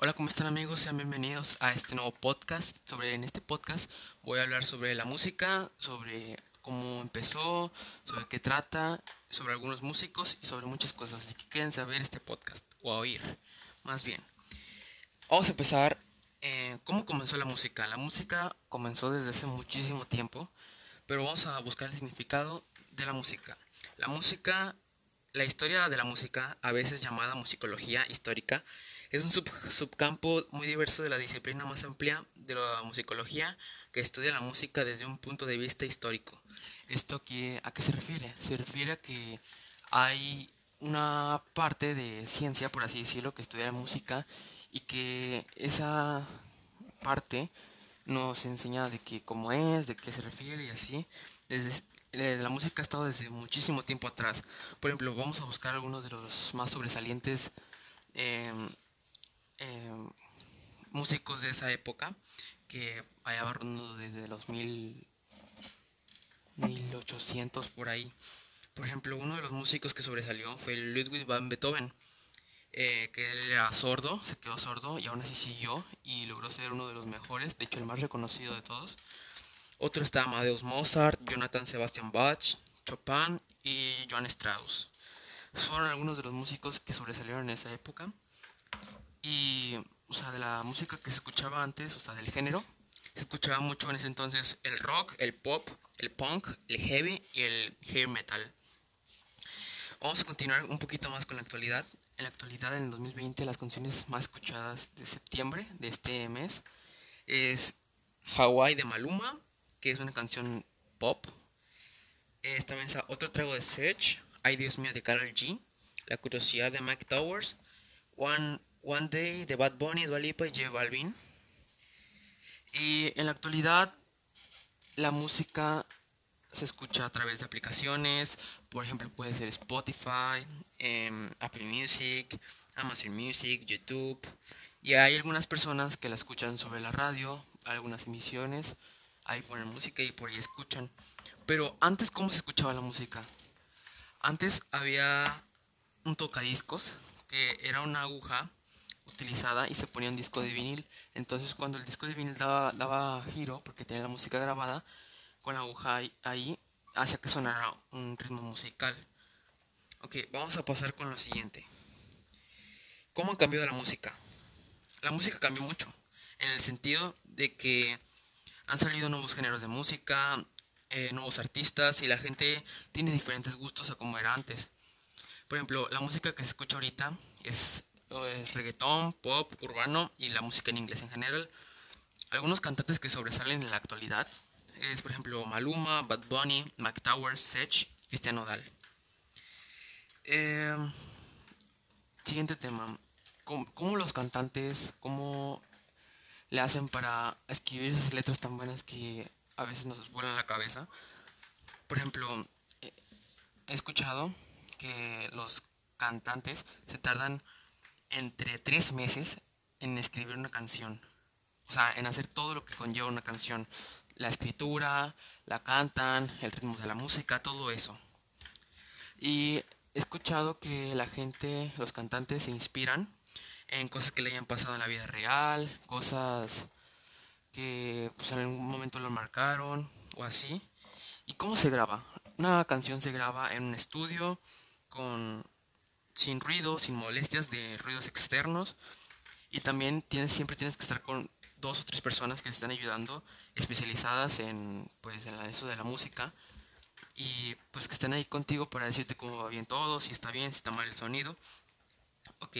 Hola, ¿cómo están amigos? Sean bienvenidos a este nuevo podcast. Sobre en este podcast voy a hablar sobre la música, sobre cómo empezó, sobre qué trata, sobre algunos músicos y sobre muchas cosas. Así que quédense a ver este podcast o a oír, más bien. Vamos a empezar. Eh, ¿Cómo comenzó la música? La música comenzó desde hace muchísimo tiempo, pero vamos a buscar el significado de la música. La música, la historia de la música, a veces llamada musicología histórica, es un subcampo muy diverso de la disciplina más amplia de la musicología que estudia la música desde un punto de vista histórico. ¿Esto aquí, a qué se refiere? Se refiere a que hay una parte de ciencia, por así decirlo, que estudia la música y que esa parte nos enseña de qué cómo es, de qué se refiere y así. Desde, la música ha estado desde muchísimo tiempo atrás. Por ejemplo, vamos a buscar algunos de los más sobresalientes eh, Em, músicos de esa época que allá rondando desde los mil, 1800 por ahí. Por ejemplo, uno de los músicos que sobresalió fue Ludwig van Beethoven, eh, que él era sordo, se quedó sordo y aún así siguió y logró ser uno de los mejores, de hecho el más reconocido de todos. Otro está Amadeus Mozart, Jonathan Sebastian Bach, Chopin y Johann Strauss. Fueron algunos de los músicos que sobresalieron en esa época y, o sea, de la música que se escuchaba antes, o sea, del género, se escuchaba mucho en ese entonces el rock, el pop, el punk, el heavy y el hair metal. Vamos a continuar un poquito más con la actualidad. En la actualidad, en el 2020, las canciones más escuchadas de septiembre de este mes es Hawaii de Maluma, que es una canción pop. Es también otro trago de Search, Ay Dios mío de Carol G, La curiosidad de Mike Towers, One One Day de Bad Bunny, Dua Lipa y J Balvin. Y en la actualidad la música se escucha a través de aplicaciones, por ejemplo puede ser Spotify, em, Apple Music, Amazon Music, YouTube. Y hay algunas personas que la escuchan sobre la radio, algunas emisiones, ahí ponen música y por ahí escuchan. Pero antes, ¿cómo se escuchaba la música? Antes había un tocadiscos que era una aguja utilizada y se ponía un disco de vinil. Entonces cuando el disco de vinil daba, daba giro, porque tenía la música grabada, con la aguja ahí, hacía que sonara un ritmo musical. Ok, vamos a pasar con lo siguiente. ¿Cómo ha cambiado la música? La música cambió mucho, en el sentido de que han salido nuevos géneros de música, eh, nuevos artistas y la gente tiene diferentes gustos a como era antes. Por ejemplo, la música que se escucha ahorita es es reggaetón, pop, urbano y la música en inglés en general. Algunos cantantes que sobresalen en la actualidad es, por ejemplo, Maluma, Bad Bunny, Mac Towers, Sech, Cristian Nodal. Em, siguiente tema. ¿Cómo, los cantantes, cómo le hacen para escribir esas letras tan buenas que a veces nos vuelan la cabeza? Por ejemplo, he escuchado que los cantantes se tardan entre tres meses en escribir una canción. O sea, en hacer todo lo que conlleva una canción. La escritura, la cantan, el ritmo de la música, todo eso. Y he escuchado que la gente, los cantantes se inspiran en cosas que le hayan pasado en la vida real, cosas que pues, en algún momento lo marcaron o así. ¿Y cómo se graba? Una canción se graba en un estudio con sin ruido, sin molestias de ruidos externos. Y también tienes, siempre tienes que estar con dos o tres personas que te están ayudando, especializadas en, pues, en eso de la música. Y pues que estén ahí contigo para decirte cómo va bien todo, si está bien, si está mal el sonido. Ok,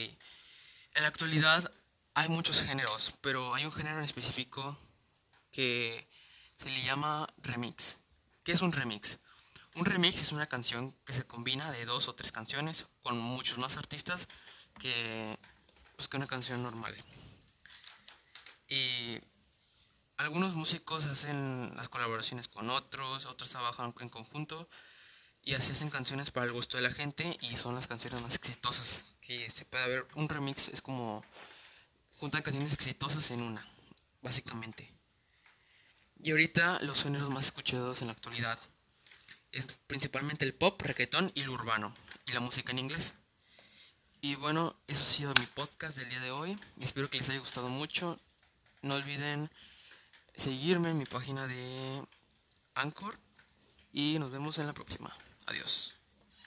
en la actualidad hay muchos géneros, pero hay un género en específico que se le llama remix. ¿Qué es un remix? Un remix es una canción que se combina de dos o tres canciones con muchos más artistas que, pues, que una canción normal. Y algunos músicos hacen las colaboraciones con otros, otros trabajan en conjunto y así hacen canciones para el gusto de la gente y son las canciones más exitosas que se puede ver. Un remix es como juntan canciones exitosas en una, básicamente. Y ahorita los géneros más escuchados en la actualidad es principalmente el pop, reggaetón y el urbano, y la música en inglés. Y bueno, eso ha sido mi podcast del día de hoy. Espero que les haya gustado mucho. No olviden seguirme en mi página de Anchor. Y nos vemos en la próxima. Adiós.